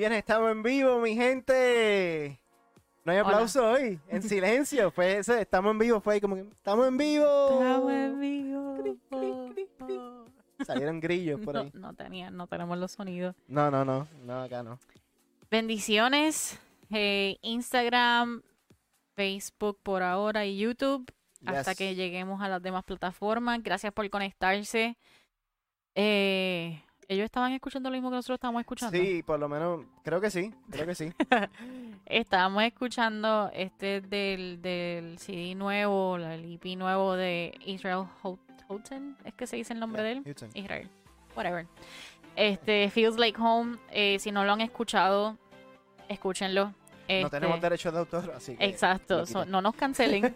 Bien, estamos en vivo, mi gente. No hay Hola. aplauso hoy, en silencio. Fue ese, estamos en vivo, fue ahí como que, estamos en vivo. Estamos en vivo. Salieron grillos por No, ahí. no tenía, no tenemos los sonidos. No, no, no, no, acá no. Bendiciones. eh, Instagram, Facebook por ahora y YouTube. Hasta que lleguemos a las demás plataformas. Gracias por conectarse. Eh, ellos estaban escuchando lo mismo que nosotros estábamos escuchando. Sí, por lo menos, creo que sí, creo que sí. Estábamos escuchando este del, del CD nuevo, el EP nuevo de Israel Hou- Houghton, es que se dice el nombre de él. Houston. Israel, whatever. Este, Feels Like Home, eh, si no lo han escuchado, escúchenlo. No Este, tenemos derechos de autor, así que. Exacto, so- no nos cancelen.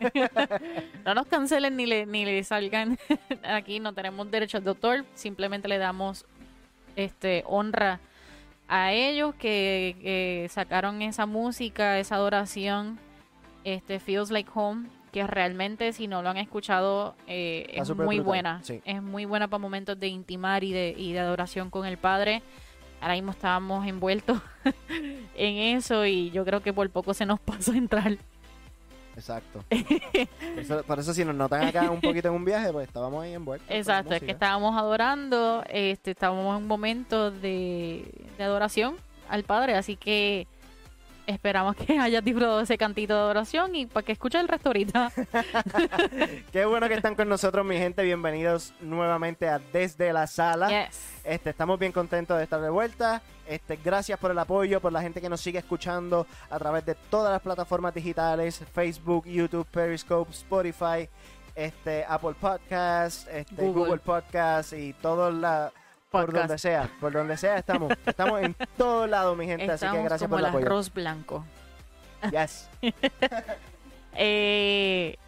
no nos cancelen ni le, ni le salgan. Aquí no tenemos derechos de autor, simplemente le damos este honra a ellos que, que sacaron esa música, esa adoración, este Feels Like Home, que realmente si no lo han escuchado eh, es muy brutal, buena. sí. Es muy buena para momentos de intimar y de, y de adoración con el Padre. Ahora mismo estábamos envueltos en eso y yo creo que por poco se nos pasó a entrar. Exacto. Por eso, por eso si nos notan acá un poquito en un viaje, pues estábamos ahí envueltos. Exacto, es que estábamos adorando, este, estábamos en un momento de, de adoración al Padre, así que esperamos que hayas disfrutado ese cantito de adoración y para que escuches el resto ahorita. Qué bueno que están con nosotros, mi gente. Bienvenidos nuevamente a Desde la Sala. Yes. Este, estamos bien contentos de estar de vuelta. Este, gracias por el apoyo, por la gente que nos sigue escuchando a través de todas las plataformas digitales, Facebook, YouTube, Periscope, Spotify, este, Apple Podcasts, este, Google. Google. Podcasts y todo por donde sea, por donde sea estamos. Estamos en todos lados, mi gente, así que gracias como por el apoyo. arroz blanco. Yes. Eh,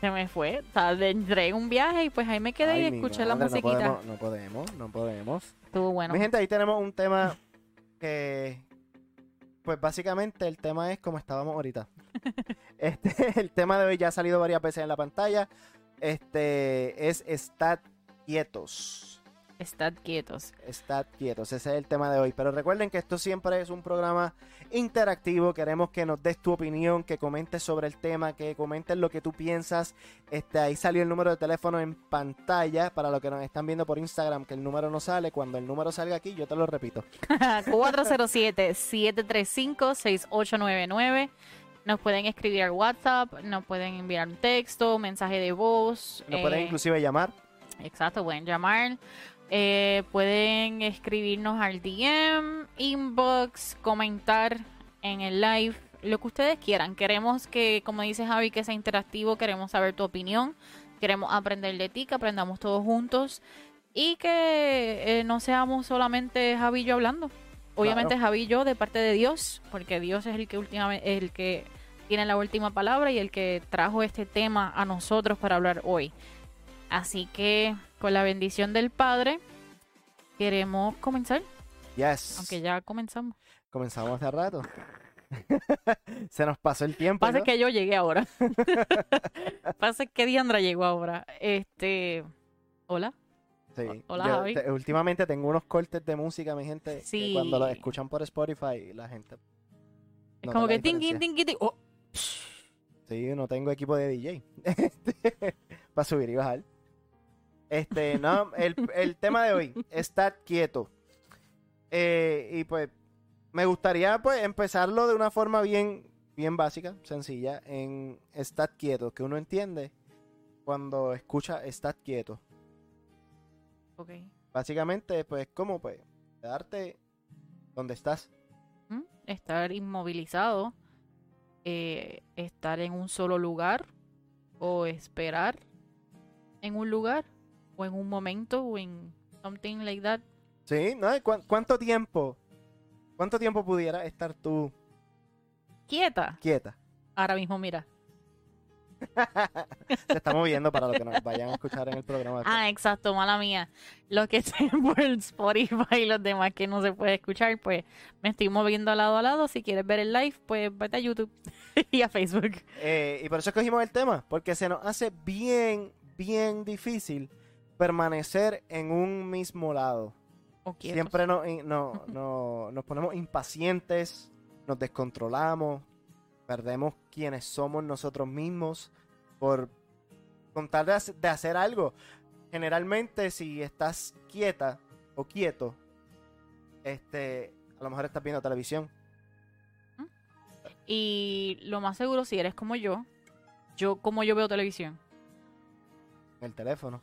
se me fue, entré en un viaje y pues ahí me quedé Ay, y escuché la musiquita. No podemos, no podemos, no podemos. Estuvo bueno. Mi gente, ahí tenemos un tema que, pues básicamente el tema es como estábamos ahorita. Este, el tema de hoy ya ha salido varias veces en la pantalla. Este es estar quietos. Estad quietos. Estar quietos, ese es el tema de hoy. Pero recuerden que esto siempre es un programa interactivo. Queremos que nos des tu opinión, que comentes sobre el tema, que comentes lo que tú piensas. Este, ahí salió el número de teléfono en pantalla para los que nos están viendo por Instagram, que el número no sale. Cuando el número salga aquí, yo te lo repito. 407-735-6899. Nos pueden escribir al WhatsApp, nos pueden enviar un texto, un mensaje de voz. Nos pueden eh, inclusive llamar. Exacto, pueden llamar. Eh, pueden escribirnos al DM, inbox, comentar en el live, lo que ustedes quieran. Queremos que, como dice Javi, que sea interactivo, queremos saber tu opinión, queremos aprender de ti, que aprendamos todos juntos y que eh, no seamos solamente Javi y yo hablando. Obviamente Javi y yo de parte de Dios, porque Dios es el que últimamente, el que tiene la última palabra y el que trajo este tema a nosotros para hablar hoy. Así que con la bendición del Padre queremos comenzar, Yes. aunque ya comenzamos. Comenzamos hace rato. Se nos pasó el tiempo. Pasa ¿no? que yo llegué ahora. Pasa que Diandra llegó ahora. Este, hola. Sí. Hola, Yo Javi. te- últimamente tengo unos cortes de música, mi gente. que Sí. cuando los escuchan por Spotify, la gente. Es como que ting, ting, ting, ting. Oh, Sí, no tengo equipo de DJ. Para subir y bajar. Este, no, el, el tema de hoy, estar quieto. Eh, y pues, me gustaría pues empezarlo de una forma bien, bien básica, sencilla, en estar quieto, que uno entiende cuando escucha estar quieto. ok. Básicamente, pues, como pues, quedarte donde estás. ¿Mm? Estar inmovilizado, eh, estar en un solo lugar o esperar en un lugar o en un momento o en something like that. Sí, ¿no? ¿Cu- ¿Cuánto tiempo? ¿Cuánto tiempo pudiera estar tú Quieta. quieta? Ahora mismo, mira. Se está moviendo para los que nos vayan a escuchar en el programa. Ah, exacto, mala mía. Los que estén por Spotify y los demás que no se puede escuchar, pues me estoy moviendo lado a lado. Si quieres ver el live, pues vete a YouTube y a Facebook. Eh, y por eso escogimos el tema, porque se nos hace bien, bien difícil permanecer en un mismo lado. Siempre no, no- no- nos ponemos impacientes, nos descontrolamos, perdemos quienes somos nosotros mismos por contar de, de hacer algo. Generalmente, si estás quieta o quieto, este, a lo mejor estás viendo televisión. Y lo más seguro, si eres como yo, yo como yo veo televisión. el teléfono.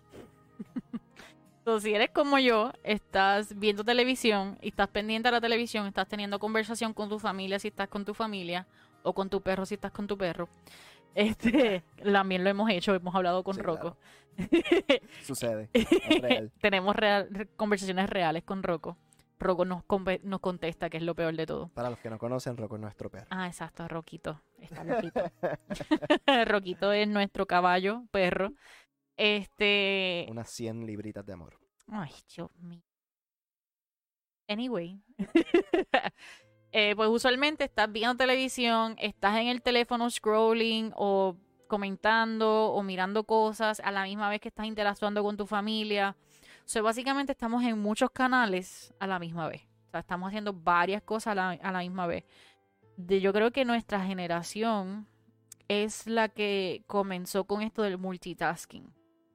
Entonces, si eres como yo, estás viendo televisión y estás pendiente a la televisión, estás teniendo conversación con tu familia si estás con tu familia o con tu perro si estás con tu perro. Este, también lo hemos hecho, hemos hablado con Sí, Rocco. Sucede. es real. Tenemos real- conversaciones reales con Rocco. Rocco nos, nos contesta que es lo peor de todo. Para los que no conocen, Rocco es nuestro perro. Ah, exacto, Roquito. Está loquito. Roquito es nuestro caballo, perro. Este. Unas 100 libritas de amor. Ay, Dios mío. Anyway. Eh, pues usualmente estás viendo televisión, estás en el teléfono scrolling o comentando o mirando cosas a la misma vez que estás interactuando con tu familia. O sea, básicamente estamos en muchos canales a la misma vez. O sea, estamos haciendo varias cosas a la, a la misma vez. De, yo creo que nuestra generación es la que comenzó con esto del multitasking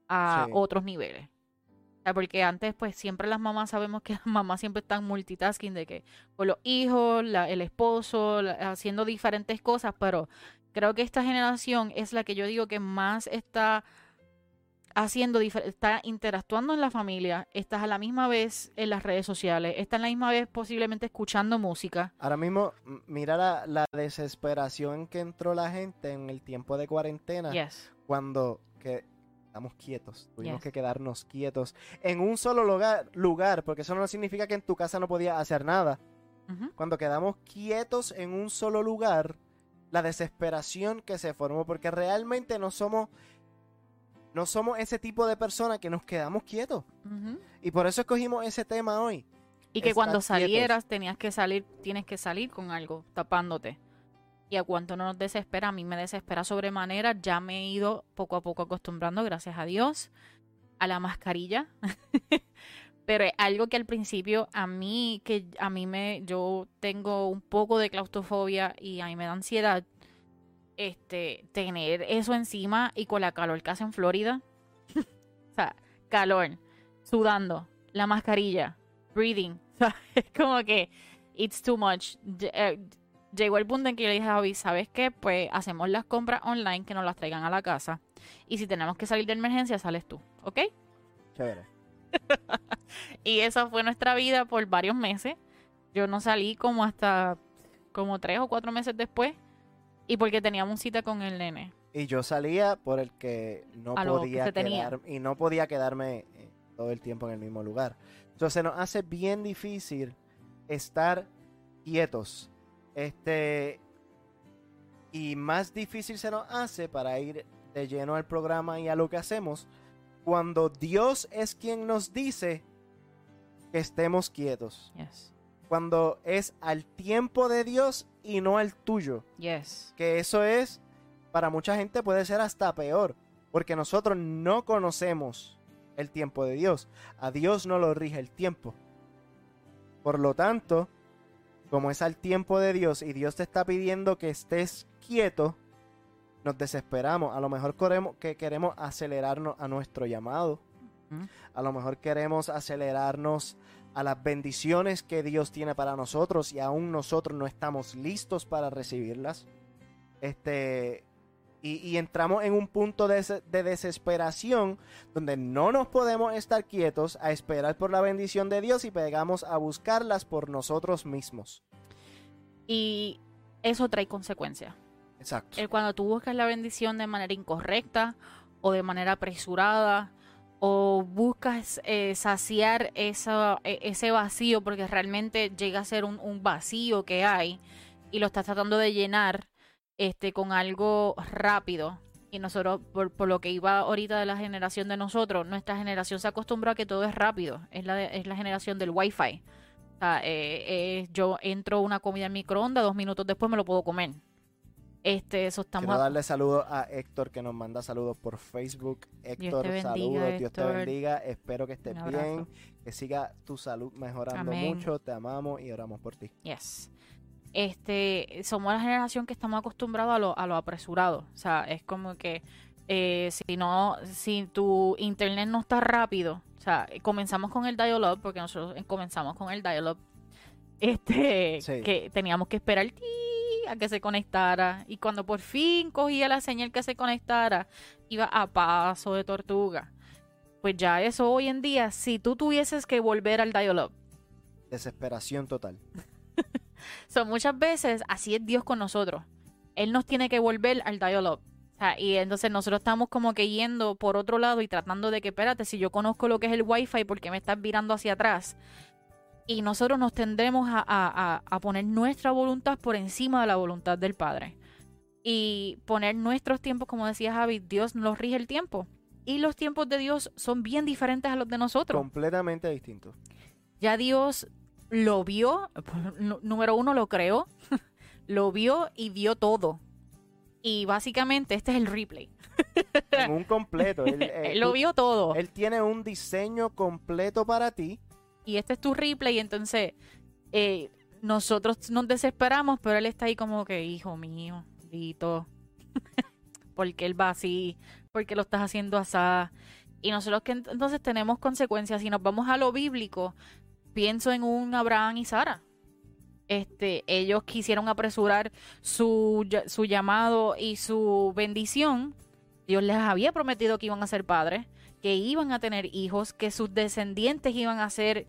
a Sí. otros niveles. O sea, porque antes, pues siempre las mamás sabemos que las mamás siempre están multitasking, de que con los hijos, la- el esposo, la- haciendo diferentes cosas, pero creo que esta generación es la que yo digo que más está haciendo, está interactuando en la familia, estás a la misma vez en las redes sociales, está a la misma vez posiblemente escuchando música. Ahora mismo, mira la, la desesperación que entró la gente en el tiempo de cuarentena. Yes. cuando que estamos quietos, tuvimos Yes. que quedarnos quietos en un solo lugar, lugar, porque eso no significa que en tu casa no podías hacer nada. Cuando quedamos quietos en un solo lugar, la desesperación que se formó, porque realmente no somos, no somos ese tipo de personas que nos quedamos quietos. Y por eso escogimos ese tema hoy. Y que cuando quietos. salieras tenías que salir, tienes que salir con algo tapándote. Y a cuánto no nos desespera, a mí me desespera sobremanera, ya me he ido poco a poco acostumbrando, gracias a Dios, a la mascarilla. Pero es algo que al principio a mí, que a mí me, yo tengo un poco de claustrofobia y a mí me da ansiedad, este, tener eso encima y con la calor que hace en Florida. o sea, calor, sudando, la mascarilla, breathing. O sea, es como que it's too much. Ll- Llegó el punto en que yo le dije a Javi, ¿sabes qué? Pues hacemos las compras online que nos las traigan a la casa. Y si tenemos que salir de emergencia, sales tú, ¿ok? Chévere. Y esa fue nuestra vida por varios meses. Yo no salí como hasta como tres o cuatro meses después. Y porque teníamos cita con el nene. Y yo salía por el que no A que podía quedar y no podía quedarme eh, todo el tiempo en el mismo lugar. Entonces nos hace bien difícil estar quietos. Este y más difícil se nos hace para ir de lleno al programa y a lo que hacemos cuando Dios es quien nos dice que estemos quietos. Yes. Cuando es al tiempo de Dios y no al tuyo. Yes. Que eso es, para mucha gente puede ser hasta peor, porque nosotros no conocemos el tiempo de Dios. A Dios no lo rige el tiempo. Por lo tanto, como es al tiempo de Dios y Dios te está pidiendo que estés quieto, nos desesperamos. A lo mejor queremos, que queremos acelerarnos a nuestro llamado. A lo mejor queremos acelerarnos a las bendiciones que Dios tiene para nosotros y aún nosotros no estamos listos para recibirlas. Este, y, y entramos en un punto de, des- de desesperación donde no nos podemos estar quietos a esperar por la bendición de Dios y pegamos a buscarlas por nosotros mismos. Y eso trae consecuencias. Exacto. El cuando tú buscas la bendición de manera incorrecta o de manera apresurada o buscas eh, saciar esa, e- ese vacío porque realmente llega a ser un, un vacío que hay y lo estás tratando de llenar este con algo rápido y nosotros por, por lo que iba ahorita de la generación de nosotros nuestra generación se acostumbró a que todo es rápido es la, de- es la generación del wifi o sea, eh, eh, yo entro una comida en microondas dos minutos después me lo puedo comer Este, eso estamos Quiero darle saludos a Héctor que nos manda saludos por Facebook. Héctor, bendiga, saludos, Dios te bendiga. Espero que estés bien, que siga tu salud mejorando Amén. mucho. Te amamos y oramos por ti. Yes. Este, somos la generación que estamos acostumbrados a lo, a lo apresurado. O sea, es como que eh, si no, si tu internet no está rápido, o sea, comenzamos con el dial-up, porque nosotros eh, comenzamos con el dial-up, este, Sí. que teníamos que esperar ti, a que se conectara. Y cuando por fin cogía la señal que se conectara, iba a paso de tortuga. Pues ya eso hoy en día, si tú tuvieses que volver al dial-up, Desesperación total. So, muchas veces así es Dios con nosotros. Él nos tiene que volver al. O sea, y entonces nosotros estamos como que yendo por otro lado y tratando de que, espérate, si yo conozco lo que es el Wi-Fi, ¿por qué me estás virando hacia atrás? Y nosotros nos tendremos a, a- a- poner nuestra voluntad por encima de la voluntad del Padre. Y poner nuestros tiempos, como decía Javi, Dios nos rige el tiempo. Y los tiempos de Dios son bien diferentes a los de nosotros Completamente distinto. ya Dios lo vio, número uno lo creó, lo vio y vio todo. Y básicamente este es el replay. En un completo. Él, eh, Él lo tú- vio todo. él tiene un diseño completo para ti. Y este es tu replay. Entonces, eh, nosotros nos desesperamos, pero él está ahí como que, hijo mío, Dito, porque él va así, porque lo estás haciendo así. Y nosotros que ent- entonces tenemos consecuencias. Si nos vamos a lo bíblico, pienso en un Abraham y Sara. Este, ellos quisieron apresurar su, su llamado y su bendición. Dios les había prometido que iban a ser padres, que iban a tener hijos, que sus descendientes iban a ser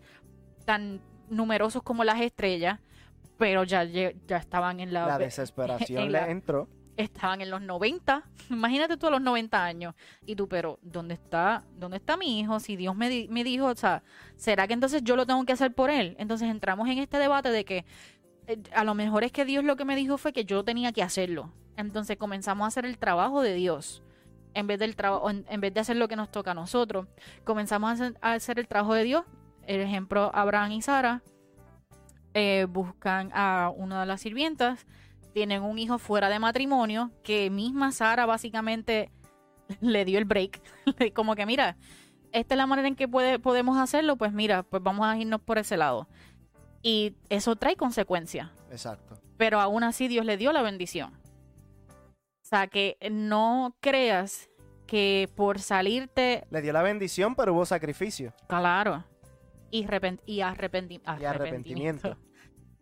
tan numerosos como las estrellas, pero ya, ya estaban en la, La desesperación en le entró. Estaban en los 90. Imagínate tú a los 90 años. Y tú, pero ¿dónde está, dónde está mi hijo? Si Dios me, di- me dijo, o sea, ¿será que entonces yo lo tengo que hacer por él? Entonces entramos en este debate de que eh, a lo mejor es que Dios lo que me dijo fue que yo tenía que hacerlo. Entonces comenzamos a hacer el trabajo de Dios. En vez, del trabajo, en, vez de hacer lo que nos toca a nosotros, comenzamos a hacer, a hacer el trabajo de Dios. El ejemplo, Abraham y Sara eh, buscan a una de las sirvientas tienen un hijo fuera de matrimonio que misma Sara básicamente le dio el break. Como que mira, esta es la manera en que puede, podemos hacerlo, pues mira, pues vamos a irnos por ese lado. Y eso trae consecuencias, Exacto. pero aún así Dios le dio la bendición. O sea, que no creas que por salirte, Le dio la bendición, pero hubo sacrificio. claro, y, arrepent- y arrependi- Y arrepentimiento.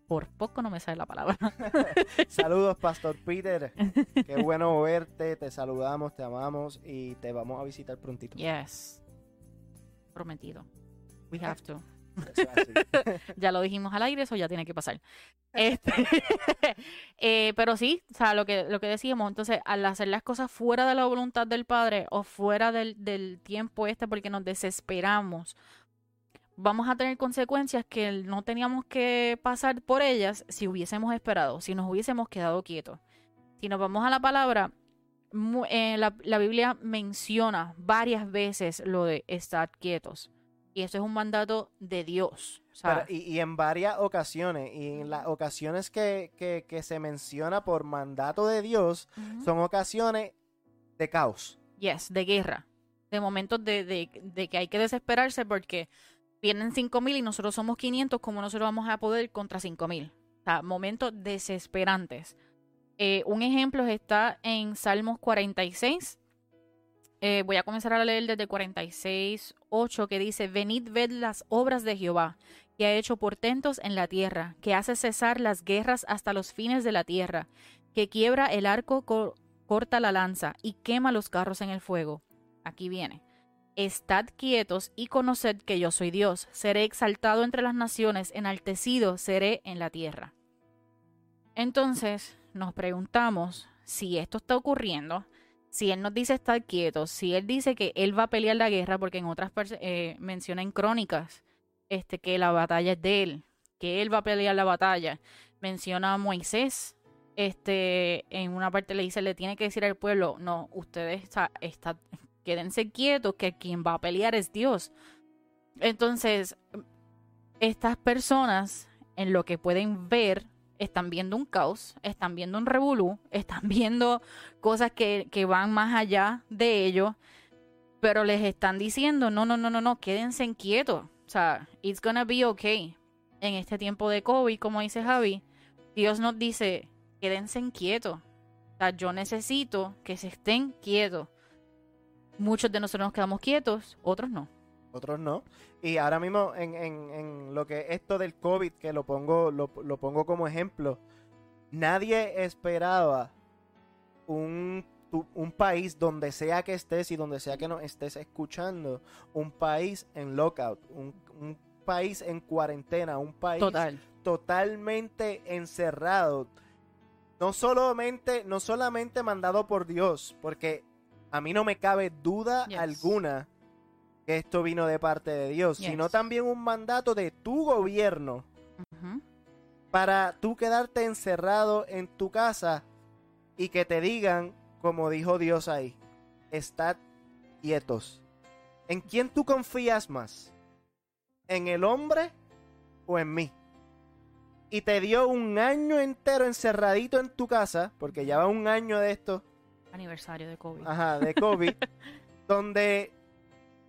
Por poco no me sale la palabra. Saludos, Pastor Peter. Qué bueno verte. Te saludamos, te amamos y te vamos a visitar prontito. Yes. Prometido. We have to. Ya lo dijimos al aire, eso ya tiene que pasar. Este, eh, pero sí, o sea, lo que, lo que decíamos, entonces, al hacer las cosas fuera de la voluntad del Padre o fuera del, del tiempo este porque nos desesperamos, vamos a tener consecuencias que no teníamos que pasar por ellas si hubiésemos esperado, si nos hubiésemos quedado quietos. Si nos vamos a la palabra, eh, la, la Biblia menciona varias veces lo de estar quietos. Y eso es un mandato de Dios. Pero- y, y en varias ocasiones, y en las ocasiones que, que- que se menciona por mandato de Dios, son ocasiones de caos. Yes, de guerra. De momentos de, de- de que hay que desesperarse porque vienen 5.000 y nosotros somos 500, ¿cómo nosotros vamos a poder contra 5.000? O sea, momentos desesperantes. Eh, un ejemplo está en Salmos 46. Eh, voy a comenzar a leer desde 46, 8, que dice, Venid, ved las obras de Jehová, que ha hecho portentos en la tierra, que hace cesar las guerras hasta los fines de la tierra, que quiebra el arco, co- corta la lanza y quema los carros en el fuego. Aquí viene. Estad quietos y conoced que yo soy Dios. Seré exaltado entre las naciones, enaltecido seré en la tierra. Entonces nos preguntamos si esto está ocurriendo, si Él nos dice estar quietos, si Él dice que Él va a pelear la guerra, porque en otras eh, menciona en crónicas este, que la batalla es de Él, que Él va a pelear la batalla. Menciona a Moisés, este, en una parte le dice, le tiene que decir al pueblo, no, ustedes está, está- quédense quietos, que quien va a pelear es Dios. Entonces, estas personas, en lo que pueden ver, están viendo un caos, están viendo un revolú, están viendo cosas que, que van más allá de ellos, pero les están diciendo, no, no, no, no, no, quédense quietos. O sea, it's gonna be okay. En este tiempo de COVID, como dice Javi, Dios nos dice, quédense quietos. O sea, yo necesito que se estén quietos. Muchos de nosotros nos quedamos quietos, otros no. Otros no. Y ahora mismo en, en, en lo que esto del COVID, que lo pongo, lo, lo pongo como ejemplo, nadie esperaba un, tu- un país donde sea que estés y donde sea que nos estés escuchando, un país en lockout, un, un país en cuarentena, un país Total. totalmente encerrado. No solamente, no solamente mandado por Dios, porque a mí no me cabe duda Yes. alguna que esto vino de parte de Dios, Yes. sino también un mandato de tu gobierno para tú quedarte encerrado en tu casa y que te digan, como dijo Dios ahí, estad quietos. ¿En quién tú confías más? ¿En el hombre o en mí? Y te dio un año entero encerradito en tu casa, porque ya va un año de esto, Aniversario de COVID. ajá, de COVID, donde,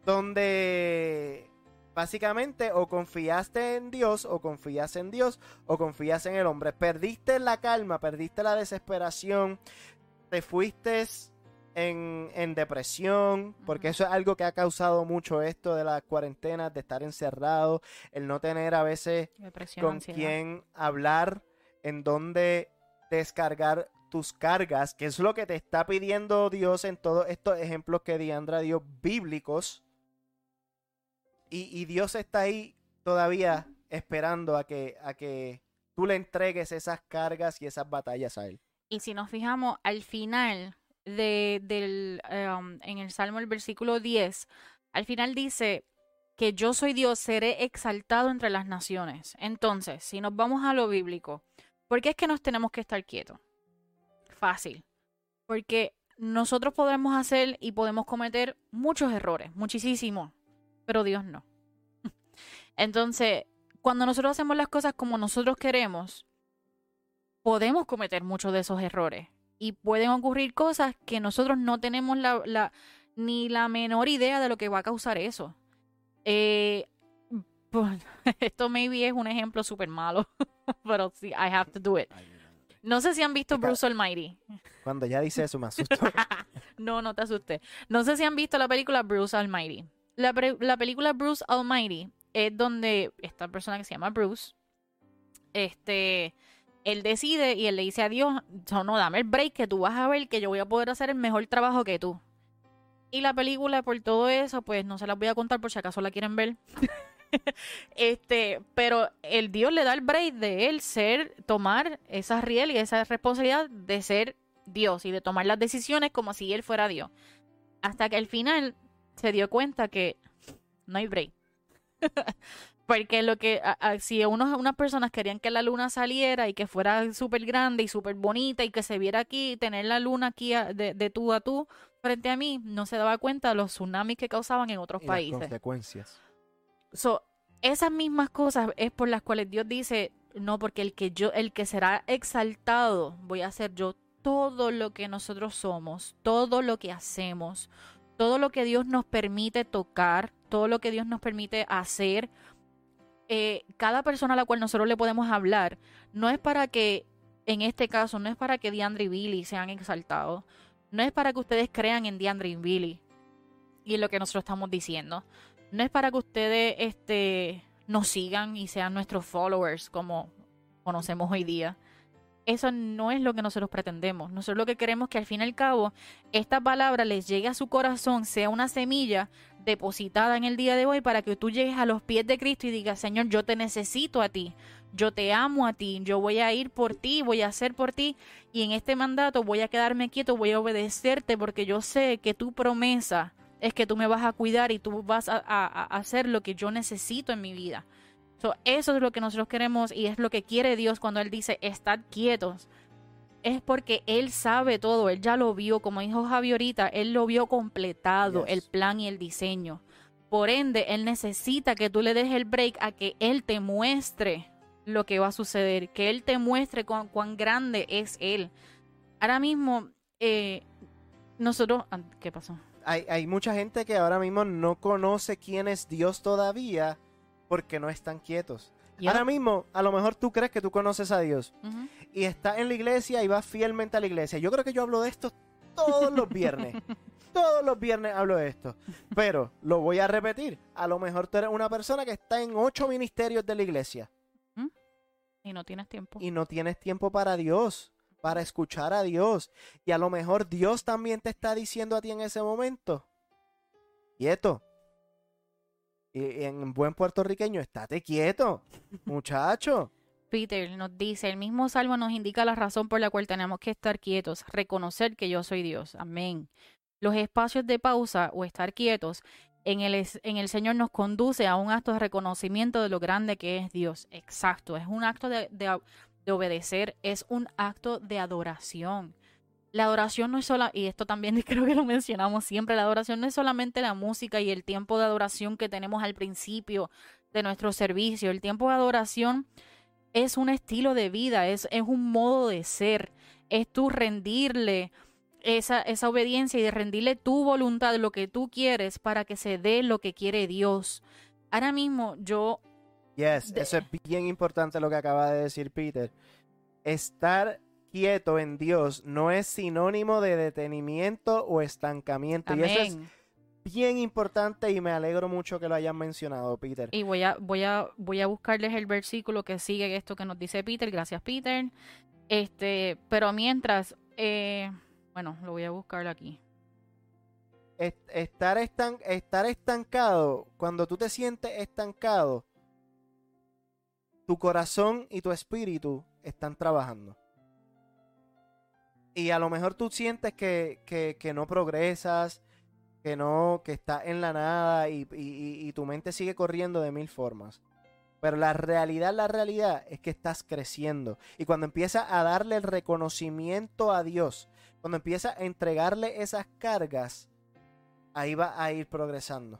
donde básicamente o confiaste en Dios, o confías en Dios, o confías en el hombre. Perdiste la calma, perdiste la desesperación, te fuiste en, en depresión, porque eso es algo que ha causado mucho esto de las cuarentenas, de estar encerrado, el no tener a veces Depresión, con ansiedad. quién hablar, en dónde descargar tus cargas, que es lo que te está pidiendo Dios en todos estos ejemplos que Diandra dio bíblicos. Y, y Dios está ahí todavía esperando a que, a que tú le entregues esas cargas y esas batallas a Él. Y si nos fijamos al final de, del, um, en el Salmo, el versículo 10, al final dice que yo soy Dios, seré exaltado entre las naciones. Entonces, si nos vamos a lo bíblico, ¿por qué es que nos tenemos que estar quietos? Fácil. Porque nosotros podemos hacer y podemos cometer muchos errores, muchísimos, pero Dios no. Entonces, cuando nosotros hacemos las cosas como nosotros queremos, podemos cometer muchos de esos errores y pueden ocurrir cosas que nosotros no tenemos la, ni la menor idea de lo que va a causar eso. Eh, esto maybe es un ejemplo súper malo, pero sí, I have to do it. No sé si han visto Bruce Almighty. Cuando ya dice eso me asustó. no, no te asustes. No sé si han visto la película Bruce Almighty. La, la película Bruce Almighty es donde esta persona que se llama Bruce, este, él decide y él le dice a Dios, "So, no, dame el break que tú vas a ver que yo voy a poder hacer el mejor trabajo que tú. Y la película, por todo eso, pues no se las voy a contar por si acaso la quieren ver. este, pero el Dios le da el break de él ser, tomar esa riel y esa responsabilidad de ser Dios y de tomar las decisiones como si él fuera Dios. Hasta que al final se dio cuenta que no hay break. Porque lo que, a- a- si unos, unas personas querían que la luna saliera y que fuera súper grande y súper bonita y que se viera aquí, tener la luna aquí a- de, de tú a tú frente a mí, no se daba cuenta de los tsunamis que causaban en otros Y las países. consecuencias. So, esas mismas cosas es por las cuales Dios dice, no, porque el que yo, el que será exaltado, voy a hacer yo todo lo que nosotros somos, todo lo que hacemos, todo lo que Dios nos permite tocar, todo lo que Dios nos permite hacer. eh, cada persona a la cual nosotros le podemos hablar, no es para que, en este caso, no es para que Diandre y Billy sean exaltados, no es para que ustedes crean en Diandre y Billy y en lo que nosotros estamos diciendo no es para que ustedes este, nos sigan y sean nuestros followers como conocemos hoy día. Eso no es lo que nosotros pretendemos. Nosotros lo que queremos es que al fin y al cabo esta palabra les llegue a su corazón, sea una semilla depositada en el día de hoy para que tú llegues a los pies de Cristo y digas, Señor, yo te necesito a ti, yo te amo a ti, yo voy a ir por ti, voy a hacer por ti y en este mandato voy a quedarme quieto, voy a obedecerte porque yo sé que tu promesa es que tú me vas a cuidar y tú vas a, a- a hacer lo que yo necesito en mi vida. So, eso es lo que nosotros queremos y es lo que quiere Dios cuando Él dice, estad quietos. Es porque Él sabe todo, Él ya lo vio, como dijo Javi ahorita, Él lo vio completado, Yes. el plan y el diseño. Por ende, Él necesita que tú le des el break a que Él te muestre lo que va a suceder, que Él te muestre cuán, cuán grande es Él. Ahora mismo, eh, nosotros... ah, ¿Qué pasó? Hay, hay mucha gente que ahora mismo no conoce quién es Dios todavía porque no están quietos. Ahora mismo, a lo mejor tú crees que tú conoces a Dios y estás en la iglesia y vas fielmente a la iglesia. Yo creo que yo hablo de esto todos los viernes. todos los viernes hablo de esto. Pero lo voy a repetir. A lo mejor tú eres una persona que está en ocho ministerios de la iglesia Y no tienes tiempo. y no tienes tiempo para Dios, para escuchar a Dios. Y a lo mejor Dios también te está diciendo a ti en ese momento, quieto. Y en buen puertorriqueño, estate quieto, muchacho. Peter nos dice, el mismo salmo nos indica la razón por la cual tenemos que estar quietos, reconocer que yo soy Dios. Amén. Los espacios de pausa o estar quietos en el, en el Señor nos conduce a un acto de reconocimiento de lo grande que es Dios. Exacto, es un acto de, de- de obedecer, es un acto de adoración. La adoración no es sola, y esto también creo que lo mencionamos siempre, la adoración no es solamente la música y el tiempo de adoración que tenemos al principio de nuestro servicio. El tiempo de adoración es un estilo de vida, es, es un modo de ser, es tú rendirle esa, esa obediencia y de rendirle tu voluntad, lo que tú quieres, para que se dé lo que quiere Dios. Ahora mismo yo, Yes, De- eso es bien importante lo que acaba de decir Peter. Estar quieto en Dios no es sinónimo de detenimiento o estancamiento. Y eso es amén. bien importante y me alegro mucho que lo hayan mencionado, Peter. Y voy a, voy a, voy a buscarles el versículo que sigue esto que nos dice Peter. Gracias, Peter. Este, pero mientras, eh, bueno, lo voy a buscar aquí. est- estar, estan- estar estancado, cuando tú te sientes estancado, tu corazón y tu espíritu están trabajando. Y a lo mejor tú sientes que, que- no progresas, que no, que estás en la nada y- y- y tu mente sigue corriendo de mil formas. Pero la realidad, la realidad es que estás creciendo. Y cuando empiezas a darle el reconocimiento a Dios, cuando empiezas a entregarle esas cargas, ahí va a ir progresando.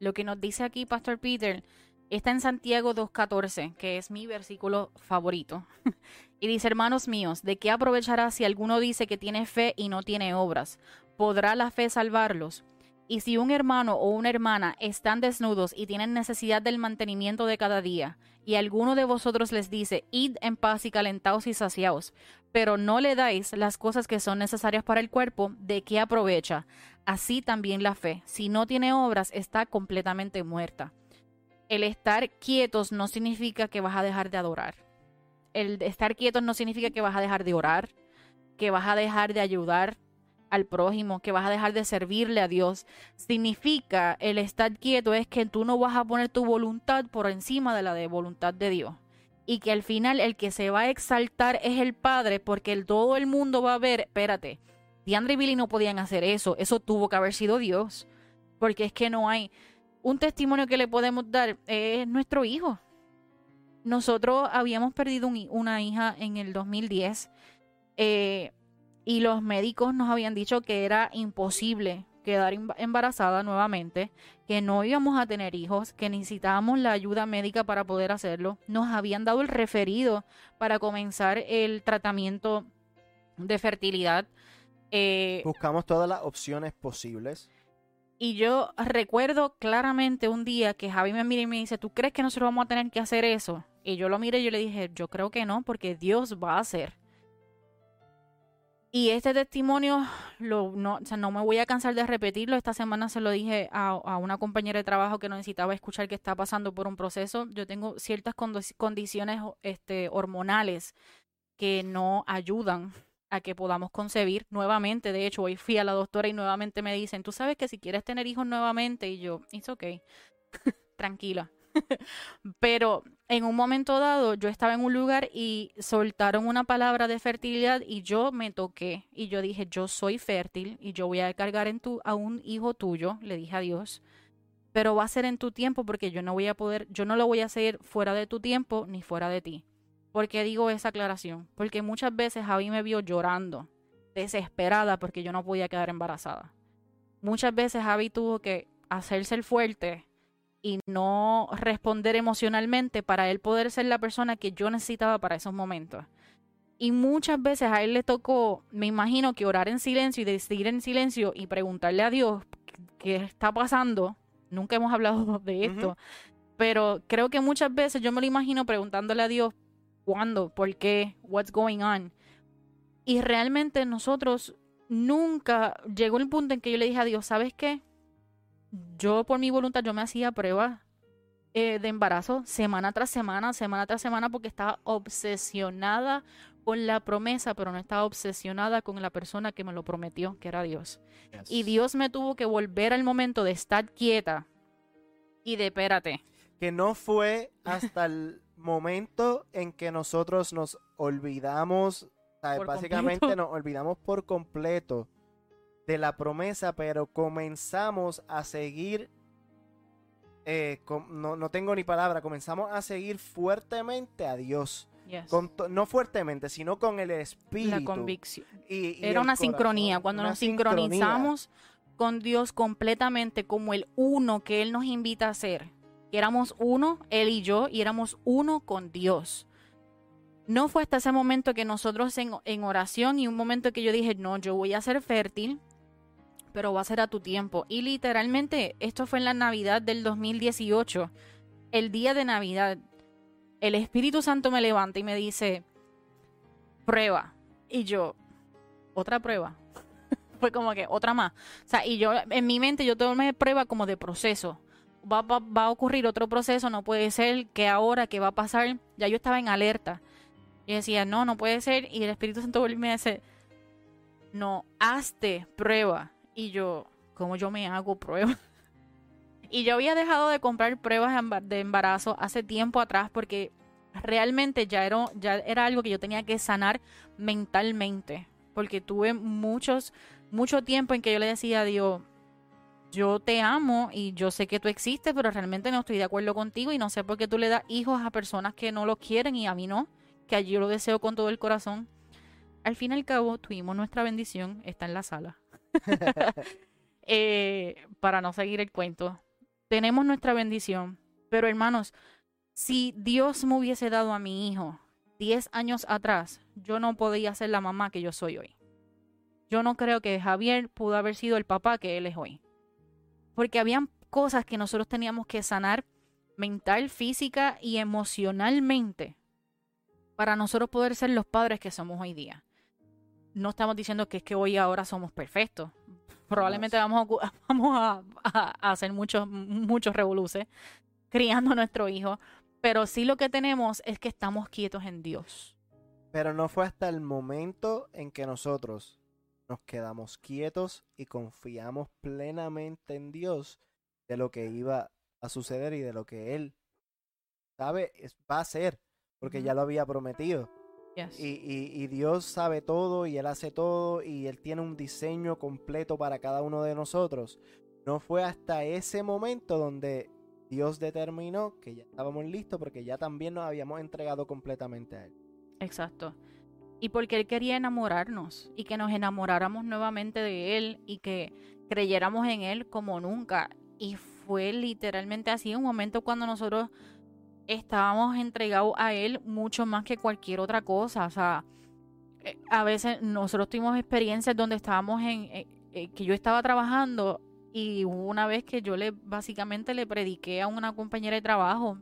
Lo que nos dice aquí Pastor Peter está en Santiago 2.14, que es mi versículo favorito. y dice, hermanos míos, ¿de qué aprovechará si alguno dice que tiene fe y no tiene obras? ¿Podrá la fe salvarlos? Y si un hermano o una hermana están desnudos y tienen necesidad del mantenimiento de cada día, y alguno de vosotros les dice, id en paz y calentaos y saciaos, pero no le dais las cosas que son necesarias para el cuerpo, ¿de qué aprovecha? Así también la fe, si no tiene obras, está completamente muerta. El estar quietos no significa que vas a dejar de adorar. El estar quietos no significa que vas a dejar de orar, que vas a dejar de ayudar al prójimo, que vas a dejar de servirle a Dios. Significa el estar quieto es que tú no vas a poner tu voluntad por encima de la de voluntad de Dios. Y que al final el que se va a exaltar es el Padre, porque todo el mundo va a ver, espérate, Diandre y Billy no podían hacer eso, eso tuvo que haber sido Dios, porque es que no hay un testimonio que le podemos dar, es nuestro hijo. Nosotros habíamos perdido una hija en el 2010 eh, y los médicos nos habían dicho que era imposible quedar emba- embarazada nuevamente, que no íbamos a tener hijos, que necesitábamos la ayuda médica para poder hacerlo. Nos habían dado el referido para comenzar el tratamiento de fertilidad. Eh, Buscamos todas las opciones posibles. Y yo recuerdo claramente un día que Javi me mira y me dice, ¿tú crees que nosotros vamos a tener que hacer eso? Y yo lo miré y yo le dije, yo creo que no, porque Dios va a hacer. Y este testimonio, no, o sea, no me voy a cansar de repetirlo. Esta semana se lo dije a, una compañera de trabajo que necesitaba escuchar que está pasando por un proceso. Yo tengo ciertas condiciones este, hormonales que no ayudan a que podamos concebir nuevamente. De hecho, hoy fui a la doctora y nuevamente me dicen, tú sabes que si quieres tener hijos nuevamente, y yo, it's okay, tranquila. Pero en un momento dado yo estaba en un lugar y soltaron una palabra de fertilidad y yo me toqué y yo dije, yo soy fértil y yo voy a cargar en tu, a un hijo tuyo, le dije a Dios, pero va a ser en tu tiempo porque yo no voy a poder, yo no lo voy a hacer fuera de tu tiempo ni fuera de ti. ¿Por qué digo esa aclaración? Porque muchas veces Javi me vio llorando, desesperada porque yo no podía quedar embarazada. Muchas veces Javi tuvo que hacerse el fuerte y no responder emocionalmente para él poder ser la persona que yo necesitaba para esos momentos. Y muchas veces a él le tocó, me imagino que orar en silencio y decidir en silencio y preguntarle a Dios qué está pasando. Nunca hemos hablado de esto, pero creo que muchas veces yo me lo imagino preguntándole a Dios cuándo, por qué, what's going on. Y realmente nosotros nunca llegó el punto en que yo le dije a Dios, ¿sabes qué? Yo por mi voluntad yo me hacía pruebas eh, de embarazo semana tras semana, semana tras semana, porque estaba obsesionada con la promesa, pero no estaba obsesionada con la persona que me lo prometió, que era Dios. Y Dios me tuvo que volver al momento de estar quieta y de espérate. Que no fue hasta el momento en que nosotros nos olvidamos, básicamente nos olvidamos por completo de la promesa, pero comenzamos a seguir, eh, no, no, tengo ni palabra, comenzamos a seguir fuertemente a Dios. no fuertemente, sino con el espíritu. La convicción. Era una sincronía. Cuando nos sincronizamos con Dios completamente como el uno que Él nos invita a ser éramos uno, él y yo, y éramos uno con Dios. No fue hasta ese momento que nosotros en, oración y un momento que yo dije, no, yo voy a ser fértil, pero va a ser a tu tiempo. Y literalmente, esto fue en la Navidad del 2018, el día de Navidad. El Espíritu Santo me levanta y me dice, prueba. Y yo, otra prueba. fue como que otra más. O sea, y yo en mi mente yo tomé prueba como de proceso va, a ocurrir otro proceso, no puede ser que ahora que va a pasar, ya yo estaba en alerta. Y decía, no, no puede ser. Y el Espíritu Santo volvió y me dice, no, hazte prueba. Y yo, ¿cómo yo me hago prueba? y yo había dejado de comprar pruebas de embarazo hace tiempo atrás porque realmente ya era, ya era algo que yo tenía que sanar mentalmente. Porque tuve muchos, mucho tiempo en que yo le decía a Dios, yo te amo y yo sé que tú existes, pero realmente no estoy de acuerdo contigo y no sé por qué tú le das hijos a personas que no los quieren y a mí no, que yo lo deseo con todo el corazón. Al fin y al cabo, tuvimos nuestra bendición, está en la sala. Eh, para no seguir el cuento, tenemos nuestra bendición, pero hermanos, si Dios me hubiese dado a mi hijo 10 años atrás, yo no podía ser la mamá que yo soy hoy. Yo no creo que Javier pudo haber sido el papá que él es hoy porque habían cosas que nosotros teníamos que sanar mental, física y emocionalmente para nosotros poder ser los padres que somos hoy día. No estamos diciendo que es que hoy ahora somos perfectos. Probablemente vamos a, vamos a, hacer muchos, muchos revoluces criando a nuestro hijo, pero sí lo que tenemos es que estamos quietos en Dios. Pero no fue hasta el momento en que nosotros nos quedamos quietos y confiamos plenamente en Dios de lo que iba a suceder y de lo que Él sabe va a ser, porque ya lo había prometido. Y, y, Dios sabe todo y Él hace todo y Él tiene un diseño completo para cada uno de nosotros. No fue hasta ese momento donde Dios determinó que ya estábamos listos porque ya también nos habíamos entregado completamente a Él. Exacto y porque Él quería enamorarnos y que nos enamoráramos nuevamente de Él y que creyéramos en Él como nunca. Y fue literalmente así un momento cuando nosotros estábamos entregados a Él mucho más que cualquier otra cosa. O sea, eh, a veces nosotros tuvimos experiencias donde estábamos en, eh, eh, que yo estaba trabajando y una vez que yo le básicamente le prediqué a una compañera de trabajo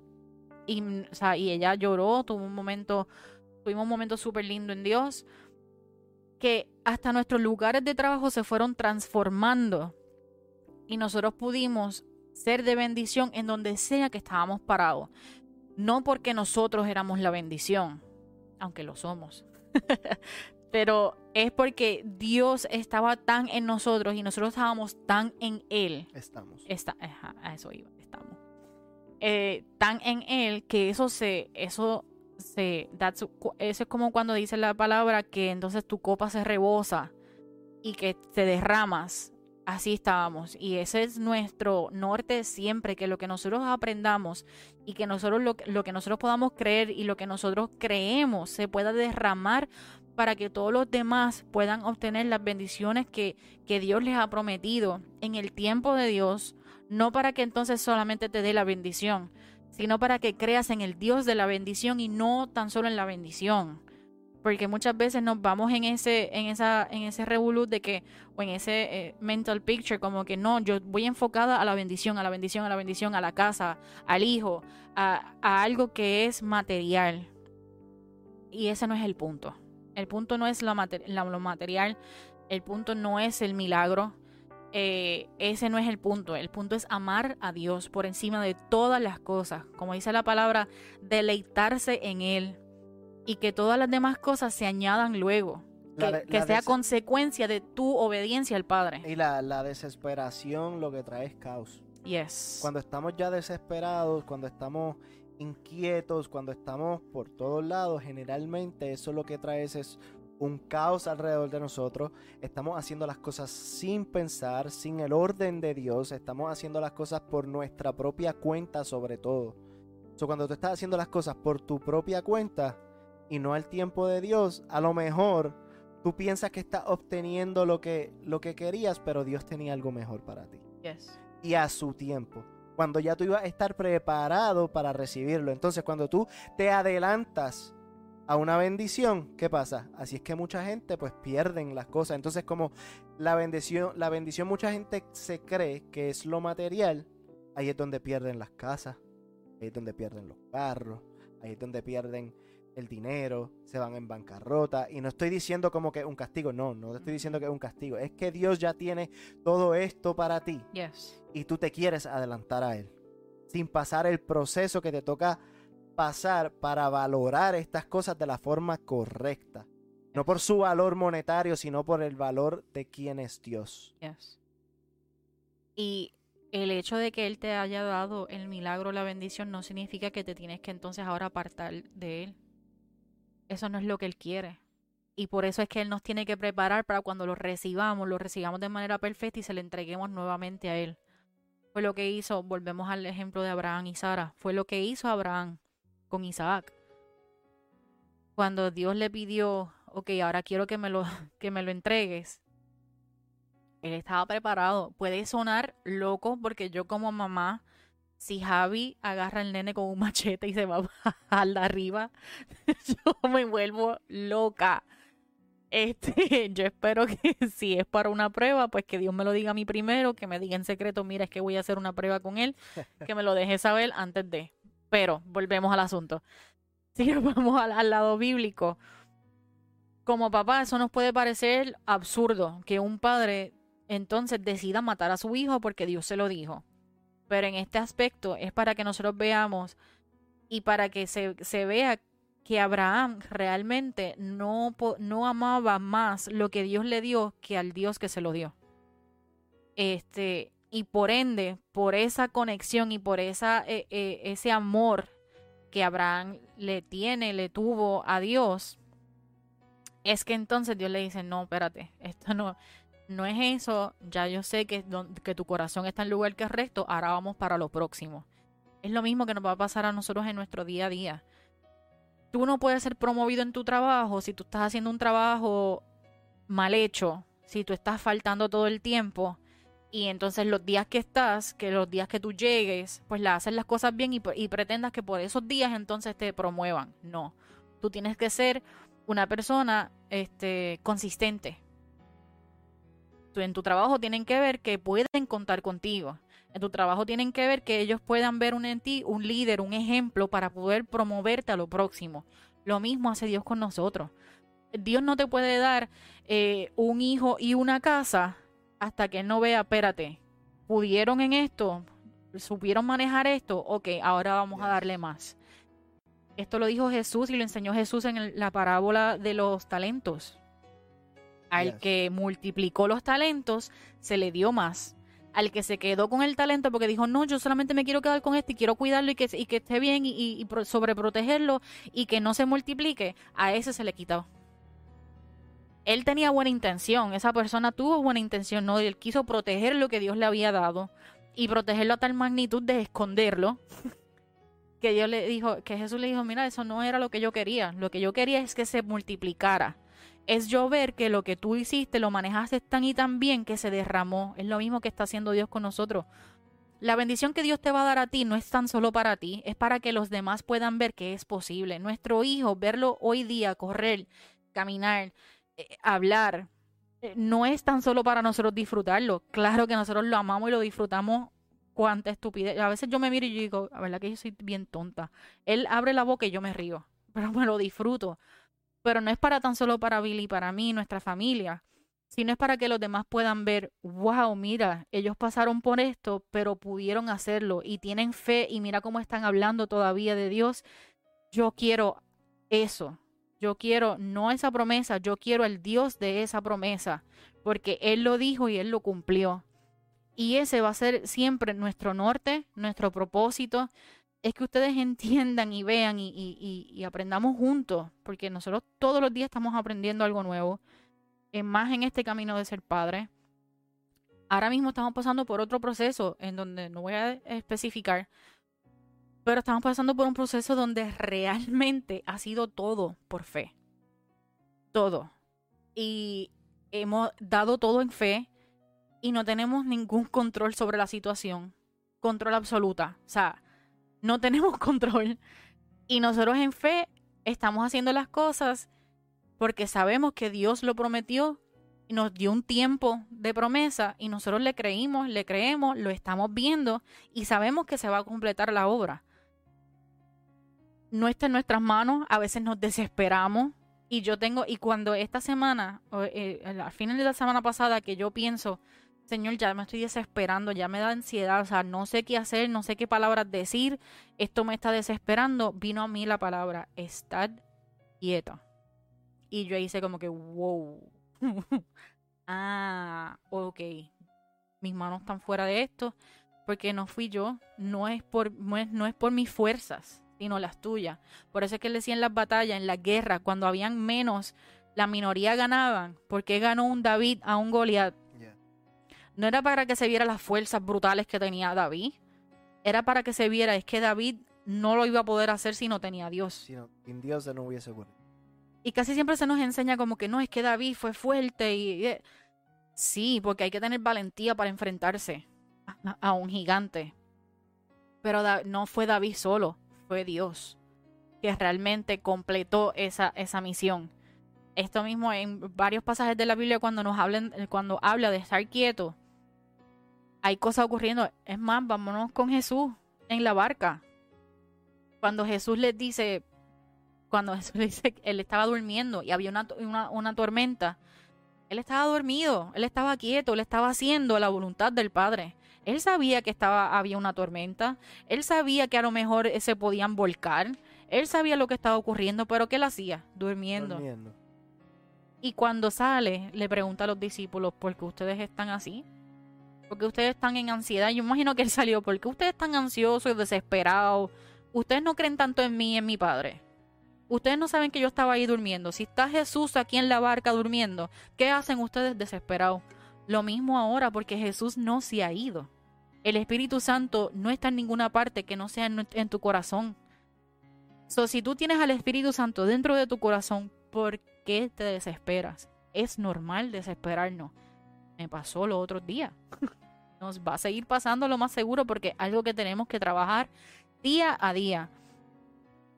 y, o sea, y ella lloró, tuvo un momento tuvimos un momento súper lindo en Dios, que hasta nuestros lugares de trabajo se fueron transformando y nosotros pudimos ser de bendición en donde sea que estábamos parados. No porque nosotros éramos la bendición, aunque lo somos, pero es porque Dios estaba tan en nosotros y nosotros estábamos tan en Él. Estamos. Está, a eso iba, estamos. Eh, tan en Él que eso se, eso Sí, eso es como cuando dice la palabra que entonces tu copa se rebosa y que te derramas. Así estábamos. Y ese es nuestro norte siempre, que lo que nosotros aprendamos y que nosotros lo, lo que nosotros podamos creer y lo que nosotros creemos se pueda derramar para que todos los demás puedan obtener las bendiciones que, que Dios les ha prometido en el tiempo de Dios, no para que entonces solamente te dé la bendición, sino para que creas en el Dios de la bendición y no tan solo en la bendición. Porque muchas veces nos vamos en ese, en esa, en ese revolut de que, o en ese eh, mental picture, como que no, yo voy enfocada a la bendición, a la bendición, a la bendición, a la casa, al hijo, a, a algo que es material. Y ese no es el punto. El punto no es lo, lo material, el punto no es el milagro, eh, ese no es el punto. El punto es amar a Dios por encima de todas las cosas. Como dice la palabra, deleitarse en Él y que todas las demás cosas se añadan luego. Que, sea consecuencia de tu obediencia al Padre. Y la, la, desesperación lo que trae es caos. Yes. Cuando estamos ya desesperados, cuando estamos inquietos, cuando estamos por todos lados, generalmente eso lo que trae es un caos alrededor de nosotros, estamos haciendo las cosas sin pensar, sin el orden de Dios, estamos haciendo las cosas por nuestra propia cuenta sobre todo. So, cuando tú estás haciendo las cosas por tu propia cuenta y no al tiempo de Dios, a lo mejor tú piensas que estás obteniendo lo que, lo que querías, pero Dios tenía algo mejor para ti. Y a su tiempo cuando ya tú ibas a estar preparado para recibirlo. Entonces, cuando tú te adelantas a una bendición, ¿qué pasa? Así es que mucha gente pues pierden las cosas. Entonces como la bendición, la bendición mucha gente se cree que es lo material, ahí es donde pierden las casas, ahí es donde pierden los carros, ahí es donde pierden el dinero, se van en bancarrota. Y no estoy diciendo como que es un castigo, no, no estoy diciendo que es un castigo. Es que Dios ya tiene todo esto para ti. Y tú te quieres adelantar a Él. Sin pasar el proceso que te toca pasar para valorar estas cosas de la forma correcta. No por su valor monetario, sino por el valor de quién es Dios. Y el hecho de que Él te haya dado el milagro, la bendición, no significa que te tienes que entonces ahora apartar de Él. Eso no es lo que Él quiere. Y por eso es que Él nos tiene que preparar para cuando lo recibamos, lo recibamos de manera perfecta y se le entreguemos nuevamente a Él. Fue lo que hizo, volvemos al ejemplo de Abraham y Sara, fue lo que hizo Abraham con Isaac. Cuando Dios le pidió, ok, ahora quiero que me lo, que me lo entregues, él estaba preparado. Puede sonar loco porque yo como mamá, si Javi agarra al nene con un machete y se va a de arriba, yo me vuelvo loca. Este, yo espero que si es para una prueba, pues que Dios me lo diga a mí primero, que me diga en secreto, mira, es que voy a hacer una prueba con él, que me lo deje saber antes de. Pero volvemos al asunto. Si vamos al, al lado bíblico, como papá, eso nos puede parecer absurdo que un padre entonces decida matar a su hijo porque Dios se lo dijo. Pero en este aspecto es para que nosotros veamos y para que se, se vea que Abraham realmente no, no amaba más lo que Dios le dio que al Dios que se lo dio. Este, y por ende, por esa conexión y por esa, eh, eh, ese amor que Abraham le tiene, le tuvo a Dios, es que entonces Dios le dice, no, espérate, esto no, no es eso, ya yo sé que, que tu corazón está en lugar que es recto, ahora vamos para lo próximo. Es lo mismo que nos va a pasar a nosotros en nuestro día a día. Tú no puedes ser promovido en tu trabajo si tú estás haciendo un trabajo mal hecho, si tú estás faltando todo el tiempo, y entonces los días que estás, que los días que tú llegues, pues la haces las cosas bien y, y, pretendas que por esos días entonces te promuevan. No, tú tienes que ser una persona este, consistente. En tu trabajo tienen que ver que pueden contar contigo. En tu trabajo tienen que ver que ellos puedan ver en ti, un líder, un ejemplo para poder promoverte a lo próximo. Lo mismo hace Dios con nosotros. Dios no te puede dar eh, un hijo y una casa hasta que no vea, espérate, pudieron en esto, supieron manejar esto, ok, ahora vamos a darle más. Esto lo dijo Jesús y lo enseñó Jesús en la parábola de los talentos. Al que multiplicó los talentos, se le dio más. Al que se quedó con el talento porque dijo, no, yo solamente me quiero quedar con este y quiero cuidarlo y que, y que esté bien y, y sobreprotegerlo y que no se multiplique, a ese se le quitó él tenía buena intención, esa persona tuvo buena intención, no, él quiso proteger lo que Dios le había dado y protegerlo a tal magnitud de esconderlo que Dios le dijo, que Jesús le dijo, mira, eso no era lo que yo quería, lo que yo quería es que se multiplicara. Es yo ver que lo que tú hiciste lo manejaste tan y tan bien que se derramó. Es lo mismo que está haciendo Dios con nosotros. La bendición que Dios te va a dar a ti no es tan solo para ti, es para que los demás puedan ver que es posible. Nuestro hijo, verlo hoy día, correr, caminar, hablar, eh, no es tan solo para nosotros disfrutarlo. Claro que nosotros lo amamos y lo disfrutamos cuánta estupidez. A veces yo me miro y digo, la verdad que yo soy bien tonta. Él abre la boca y yo me río, pero me lo disfruto. Pero no es para tan solo para Billy, para mí, nuestra familia, sino es para que los demás puedan ver, wow, mira, ellos pasaron por esto, pero pudieron hacerlo y tienen fe y mira cómo están hablando todavía de Dios. Yo quiero eso. Yo quiero no esa promesa, yo quiero el Dios de esa promesa, porque Él lo dijo y Él lo cumplió. Y ese va a ser siempre nuestro norte, nuestro propósito, es que ustedes entiendan y vean y, aprendamos juntos, porque nosotros todos los días estamos aprendiendo algo nuevo, más en este camino de ser padre. Ahora mismo estamos pasando por otro proceso en donde no voy a especificar, pero estamos pasando por un proceso donde realmente ha sido todo por fe. Todo. Y hemos dado todo en fe y no tenemos ningún control sobre la situación. Control absoluta. O sea, no tenemos control. Y nosotros en fe estamos haciendo las cosas porque sabemos que Dios lo prometió y nos dio un tiempo de promesa y nosotros le creímos, le creemos, lo estamos viendo y sabemos que se va a completar la obra. No está en nuestras manos, a veces nos desesperamos y yo tengo, y cuando esta semana, eh, al final de la semana pasada que yo pienso, Señor, ya me estoy desesperando, ya me da ansiedad, o sea, no sé qué hacer, no sé qué palabras decir, esto me está desesperando. Vino a mí la palabra, estar quieta. Y yo hice como que, wow. ah, ok. Mis manos están fuera de esto, porque no fui yo, no es por, no es, no es por mis fuerzas, sino las tuyas. Por eso es que él decía en las batallas, en las guerras, cuando habían menos, la minoría ganaban. porque ganó un David a un Goliat? no era para que se viera las fuerzas brutales que tenía David, era para que se viera, es que David no lo iba a poder hacer si no tenía a Dios. Si sin Dios no hubiese ocurrido. Y casi siempre se nos enseña como que no, es que David fue fuerte y... Eh, sí, porque hay que tener valentía para enfrentarse a, un gigante. Pero no fue David solo, fue Dios que realmente completó esa, esa misión. Esto mismo en varios pasajes de la Biblia cuando nos hablan, cuando habla de estar quieto, hay cosas ocurriendo. Es más, vámonos con Jesús en la barca. Cuando Jesús les dice, cuando Jesús le dice que él estaba durmiendo y había una, una, tormenta, él estaba dormido, él estaba quieto, él estaba haciendo la voluntad del Padre. Él sabía que estaba, había una tormenta, él sabía que a lo mejor se podían volcar, él sabía lo que estaba ocurriendo, pero ¿qué él hacía? Durmiendo. Durmiendo. Y cuando sale, le pregunta a los discípulos, ¿por qué ustedes están así? porque ustedes están en ansiedad. Yo imagino que él salió porque ustedes están ansiosos y desesperados. Ustedes no creen tanto en mí y en mi padre. Ustedes no saben que yo estaba ahí durmiendo. Si está Jesús aquí en la barca durmiendo, ¿qué hacen ustedes desesperados? Lo mismo ahora porque Jesús no se ha ido. El Espíritu Santo no está en ninguna parte que no sea en, tu corazón. So, si tú tienes al Espíritu Santo dentro de tu corazón, ¿por qué te desesperas? Es normal desesperarnos me pasó los otros días. Nos va a seguir pasando lo más seguro porque es algo que tenemos que trabajar día a día.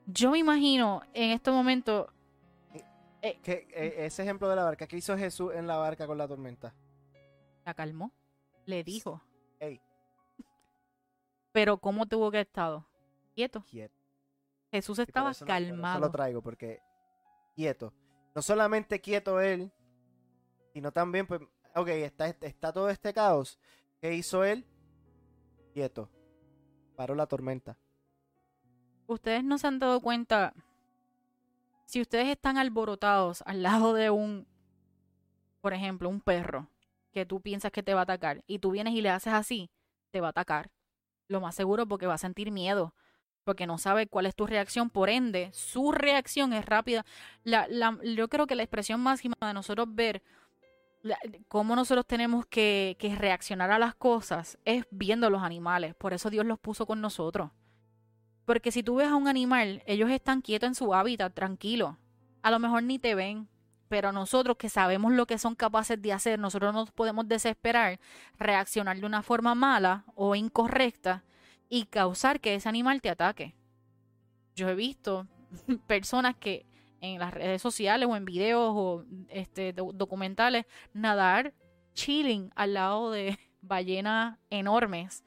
Yo me imagino en este momento... Eh, eh, ese ejemplo de la barca, ¿qué hizo Jesús en la barca con la tormenta? La calmó. Le dijo. Pero ¿cómo tuvo que estar? Quieto. Quieto. Jesús estaba calmado. Eso lo traigo porque quieto. No solamente quieto él, sino también pues ok, está, está todo este caos. ¿Qué hizo él? Quieto. Paró la tormenta. Ustedes no se han dado cuenta. Si ustedes están alborotados al lado de un, por ejemplo, un perro que tú piensas que te va a atacar y tú vienes y le haces así, te va a atacar. Lo más seguro porque va a sentir miedo, porque no sabe cuál es tu reacción, por ende, su reacción es rápida. La, la, yo creo que la expresión máxima de nosotros ver cómo nosotros tenemos que, reaccionar a las cosas es viendo los animales. Por eso Dios los puso con nosotros. Porque si tú ves a un animal, ellos están quietos en su hábitat, tranquilos. A lo mejor ni te ven. Pero nosotros que sabemos lo que son capaces de hacer, nosotros nos podemos desesperar, reaccionar de una forma mala o incorrecta y causar que ese animal te ataque. Yo he visto personas que en las redes sociales o en videos o este, documentales nadar chilling al lado de ballenas enormes,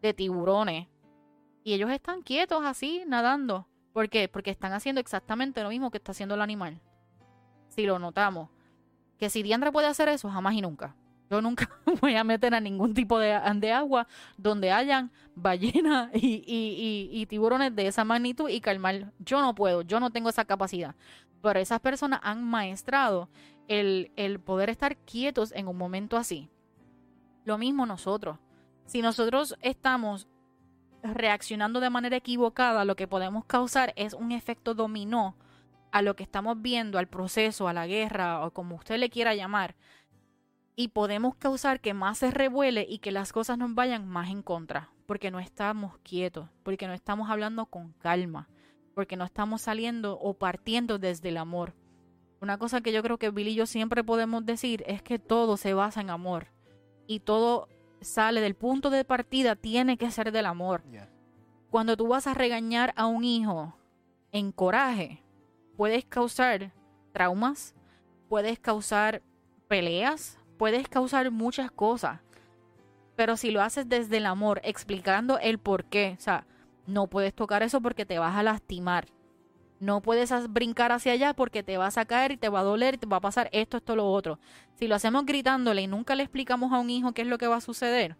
de tiburones. Y ellos están quietos así, nadando. ¿Por qué? Porque están haciendo exactamente lo mismo que está haciendo el animal. Si lo notamos. Que si Diandra puede hacer eso, jamás y nunca. Yo nunca voy a meter a ningún tipo de, agua donde hayan ballenas y, tiburones de esa magnitud y calmar. Yo no puedo, yo no tengo esa capacidad. Pero esas personas han maestrado el, el poder estar quietos en un momento así. Lo mismo nosotros. Si nosotros estamos reaccionando de manera equivocada, lo que podemos causar es un efecto dominó a lo que estamos viendo, al proceso, a la guerra o como usted le quiera llamar. Y podemos causar que más se revuele y que las cosas nos vayan más en contra, porque no estamos quietos, porque no estamos hablando con calma, porque no estamos saliendo o partiendo desde el amor. Una cosa que yo creo que Billy y yo siempre podemos decir es que todo se basa en amor y todo sale del punto de partida, tiene que ser del amor. Cuando tú vas a regañar a un hijo en coraje, puedes causar traumas, puedes causar peleas, puedes causar muchas cosas. Pero si lo haces desde el amor, explicando el por qué, o sea, no puedes tocar eso porque te vas a lastimar. No puedes brincar hacia allá porque te vas a caer y te va a doler y te va a pasar esto, esto, lo otro. Si lo hacemos gritándole y nunca le explicamos a un hijo qué es lo que va a suceder,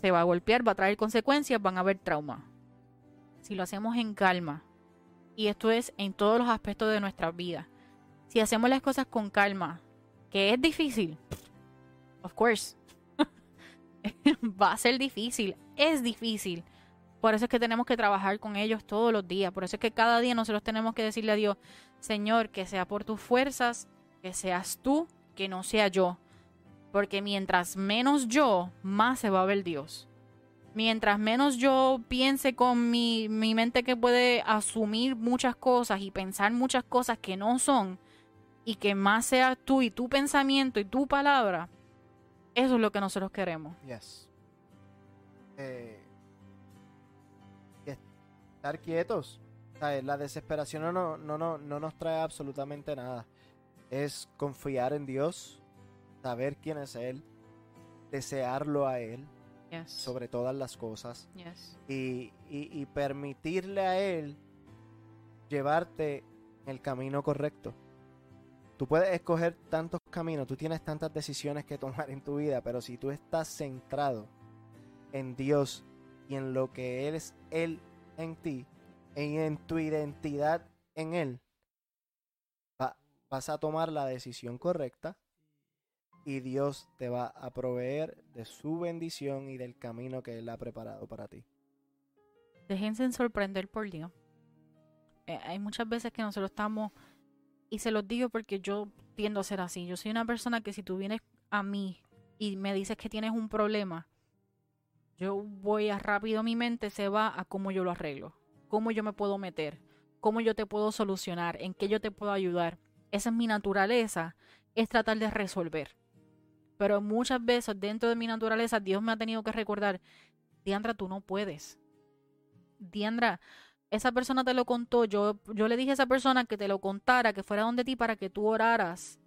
se va a golpear, va a traer consecuencias, van a haber trauma. Si lo hacemos en calma, y esto es en todos los aspectos de nuestra vida, si hacemos las cosas con calma, que es difícil, of course, va a ser difícil, es difícil por eso es que tenemos que trabajar con ellos todos los días. Por eso es que cada día nosotros tenemos que decirle a Dios, Señor, que sea por tus fuerzas, que seas tú, que no sea yo. Porque mientras menos yo, más se va a ver Dios. Mientras menos yo piense con mi, mi mente que puede asumir muchas cosas y pensar muchas cosas que no son, y que más sea tú y tu pensamiento y tu palabra, eso es lo que nosotros queremos. Yes. Eh, estar quietos. La desesperación no, no, no, no nos trae absolutamente nada. Es confiar en Dios, saber quién es Él, desearlo a Él sobre todas las cosas y, y, permitirle a Él llevarte en el camino correcto. Tú puedes escoger tantos caminos, tú tienes tantas decisiones que tomar en tu vida, pero si tú estás centrado en Dios y en lo que Él es Él en ti y en tu identidad en Él, vas a tomar la decisión correcta y Dios te va a proveer de su bendición y del camino que Él ha preparado para ti. Déjense sorprender por Dios. Eh, hay muchas veces que nosotros estamos, y se los digo porque yo tiendo a ser así. Yo soy una persona que si tú vienes a mí y me dices que tienes un problema, yo voy a rápido, mi mente se va a cómo yo lo arreglo, cómo yo me puedo meter, cómo yo te puedo solucionar, en qué yo te puedo ayudar. Esa es mi naturaleza, es tratar de resolver. Pero muchas veces dentro de mi naturaleza Dios me ha tenido que recordar, Diandra, tú no puedes. Diandra, esa persona te lo contó, yo, yo le dije a esa persona que te lo contara, que fuera donde ti para que tú oraras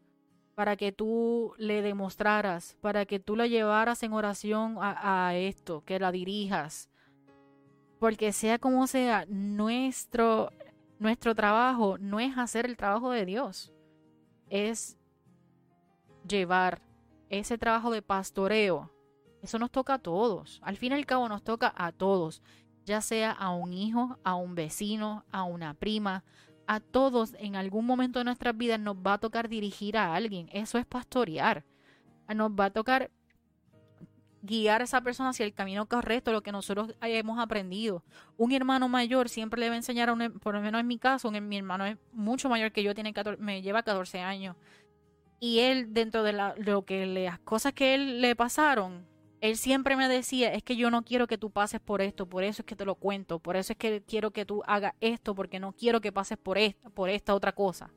para que tú le demostraras, para que tú lo llevaras en oración a, esto, que la dirijas. Porque sea como sea, nuestro, nuestro trabajo no es hacer el trabajo de Dios, es llevar ese trabajo de pastoreo. Eso nos toca a todos. Al fin y al cabo nos toca a todos, ya sea a un hijo, a un vecino, a una prima, a todos en algún momento de nuestras vidas nos va a tocar dirigir a alguien. Eso es pastorear. Nos va a tocar guiar a esa persona hacia el camino correcto, lo que nosotros hemos aprendido. Un hermano mayor siempre le va a enseñar, a un, por lo menos en mi caso, mi hermano es mucho mayor que yo, tiene me lleva 14 años. Y él, dentro de lo que las cosas que él le pasaron, él siempre me decía, es que yo no quiero que tú pases por esto, por eso es que te lo cuento, por eso es que quiero que tú hagas esto, porque no quiero que pases por esta, por esta otra cosa.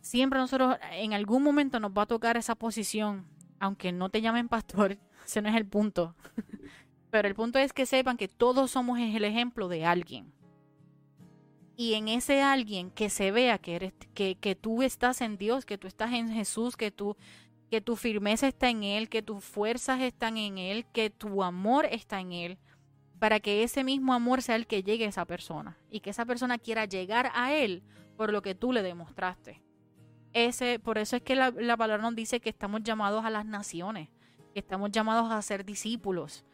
siempre nosotros en algún momento nos va a tocar esa posición, aunque no te llamen pastor, ese no es el punto. Pero el punto es que sepan que todos somos el ejemplo de alguien. Y en ese alguien que se vea que eres, que, que tú estás en Dios, que tú estás en Jesús, que tú, que tu firmeza está en Él, que tus fuerzas están en Él, que tu amor está en Él, para que ese mismo amor sea el que llegue a esa persona y que esa persona quiera llegar a Él por lo que tú le demostraste. Ese, por eso es que la, la palabra nos dice que estamos llamados a las naciones, que estamos llamados a ser discípulos,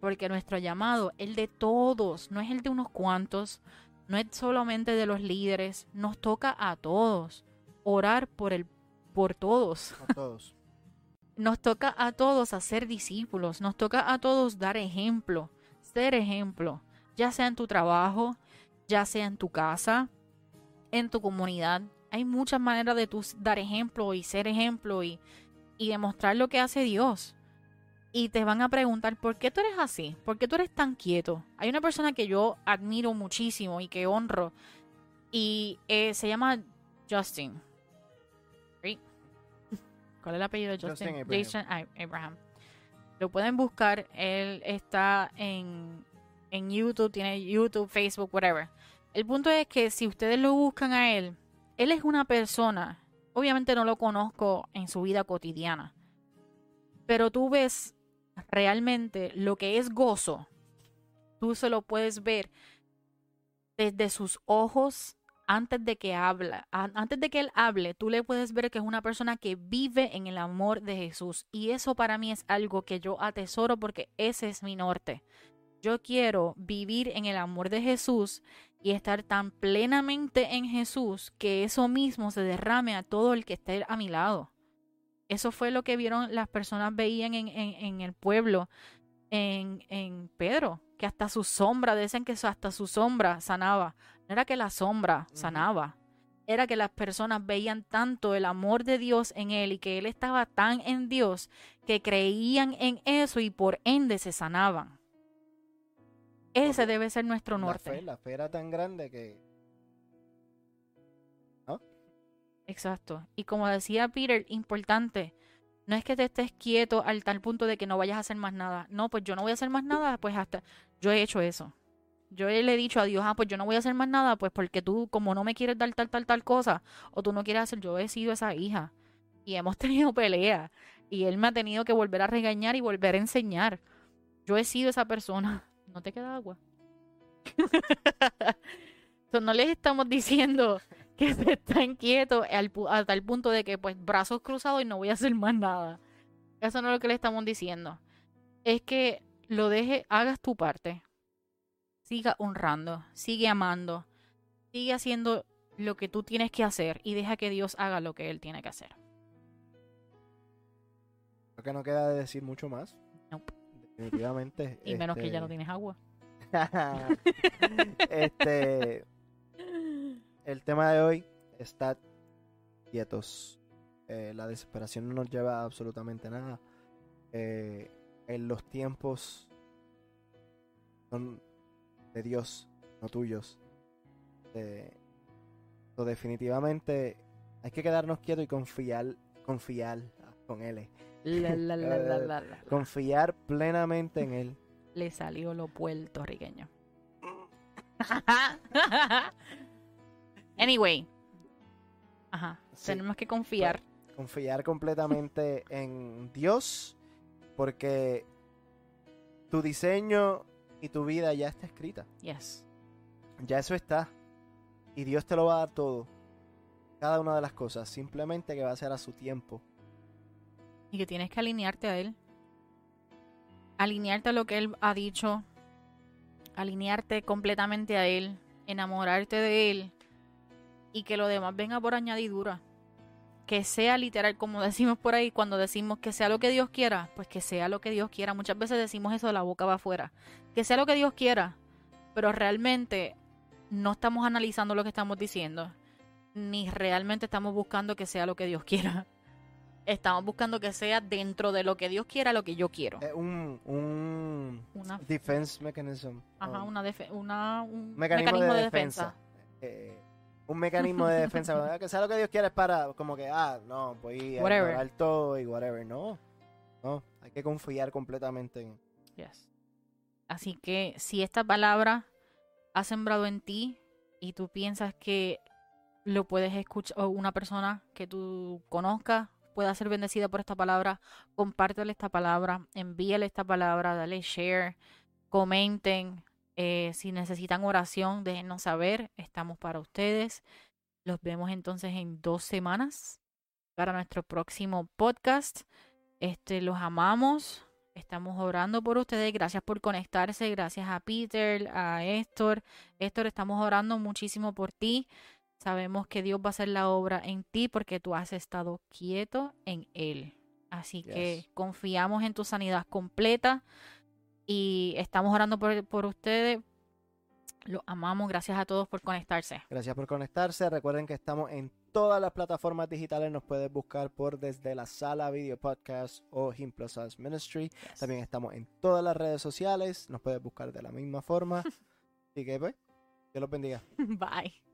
porque nuestro llamado, el de todos, no es el de unos cuantos, no es solamente de los líderes, nos toca a todos orar por el por todos. A todos. Nos toca a todos hacer discípulos, nos toca a todos dar ejemplo, ser ejemplo, ya sea en tu trabajo, ya sea en tu casa, en tu comunidad. Hay muchas maneras de tú dar ejemplo y ser ejemplo y, y demostrar lo que hace Dios. Y te van a preguntar, ¿por qué tú eres así? ¿Por qué tú eres tan quieto? Hay una persona que yo admiro muchísimo y que honro y eh, se llama Justin. ¿Sí? ¿Cuál es el apellido de Justin? Justin Abraham. Jason Abraham. Lo pueden buscar. Él está en, en YouTube, tiene YouTube, Facebook, whatever. El punto es que si ustedes lo buscan a él, él es una persona, obviamente no lo conozco en su vida cotidiana, pero tú ves realmente lo que es gozo, tú se lo puedes ver desde sus ojos antes de que habla, antes de que él hable, tú le puedes ver que es una persona que vive en el amor de Jesús y eso para mí es algo que yo atesoro porque ese es mi norte. Yo quiero vivir en el amor de Jesús y estar tan plenamente en Jesús que eso mismo se derrame a todo el que esté a mi lado. Eso fue lo que vieron las personas veían en, en- en el pueblo, en, en Pedro, que hasta su sombra, dicen que hasta su sombra sanaba. No era que la sombra sanaba, era que las personas veían tanto el amor de Dios en él y que él estaba tan en Dios que creían en eso y por ende se sanaban. Ese debe ser nuestro La norte. fe, la fe era tan grande que Exacto. Y como decía Peter, importante, no es que te estés quieto al tal punto de que no vayas a hacer más nada. No, pues yo no voy a hacer más nada, pues hasta yo he hecho eso. Yo le he dicho a Dios, ah, pues yo no voy a hacer más nada, pues porque tú como no me quieres dar tal, tal, tal cosa, o tú no quieres hacer, yo he sido esa hija. Y hemos tenido pelea. Y él me ha tenido que volver a regañar y volver a enseñar. Yo he sido esa persona. ¿No te queda agua? Entonces, no les estamos diciendo que se están quietos al pu- a tal punto de que pues brazos cruzados y no voy a hacer más nada. Eso no es lo que le estamos diciendo. Es que lo deje, hagas tu parte. Siga honrando, sigue amando, sigue haciendo lo que tú tienes que hacer y deja que Dios haga lo que Él tiene que hacer. creo que no queda de decir mucho más. Nope. Definitivamente. Y menos que ya no este, tienes agua. este, el tema de hoy está quietos. Eh, la desesperación no nos lleva a absolutamente nada. Eh, en los tiempos son de Dios, no tuyos. Eh, so, definitivamente hay que quedarnos quietos y confiar, confiar con Él. La, la, la. Confiar plenamente en Él. Le salió lo puertorriqueño. anyway. Ajá. Sí. Tenemos que confiar. confiar completamente en Dios porque tu diseño y tu vida ya está escrita. Yes. Ya eso está. Y Dios te lo va a dar todo. Cada una de las cosas. Simplemente que va a ser a su tiempo. Y que tienes que alinearte a Él. Alinearte a lo que Él ha dicho. Alinearte completamente a Él. Enamorarte de Él. Y que lo demás venga por añadidura. Que sea literal, como decimos por ahí, cuando decimos que sea lo que Dios quiera, pues que sea lo que Dios quiera. Muchas veces decimos eso de la boca va afuera. Que sea lo que Dios quiera. Pero realmente no estamos analizando lo que estamos diciendo. Ni realmente estamos buscando que sea lo que Dios quiera. Estamos buscando que sea dentro de lo que Dios quiera lo que yo quiero. Es un, un Una, defense mechanism. ajá, um, una, defe- una un mecanismo, mecanismo, de, de defensa. defensa. Eh, un mecanismo de defensa. "Ah, que sea lo que Dios quiere es para, como que, ah, no, voy a ignorar todo y whatever. No, no, hay que confiar completamente en. Yes. Así que si esta palabra ha sembrado en ti y tú piensas que lo puedes escuchar o una persona que tú conozcas pueda ser bendecida por esta palabra, compártele esta palabra, envíale esta palabra, dale share, comenten. Eh, si necesitan oración, déjenos saber, estamos para ustedes. Los vemos entonces en dos semanas para nuestro próximo podcast. Este, los amamos. Estamos orando por ustedes. Gracias por conectarse. Gracias a Peter, a Héctor. Héctor, estamos orando muchísimo por ti. Sabemos que Dios va a hacer la obra en ti porque tú has estado quieto en Él. Así que confiamos en tu sanidad completa y estamos orando por, por ustedes. Los amamos. Gracias a todos por conectarse. Gracias por conectarse. Recuerden que estamos en todas las plataformas digitales. Nos puedes buscar por desde la sala video podcast o Him Plus Us Ministry. También estamos en todas las redes sociales. Nos puedes buscar de la misma forma. Así que, pues, Dios los bendiga. Bye.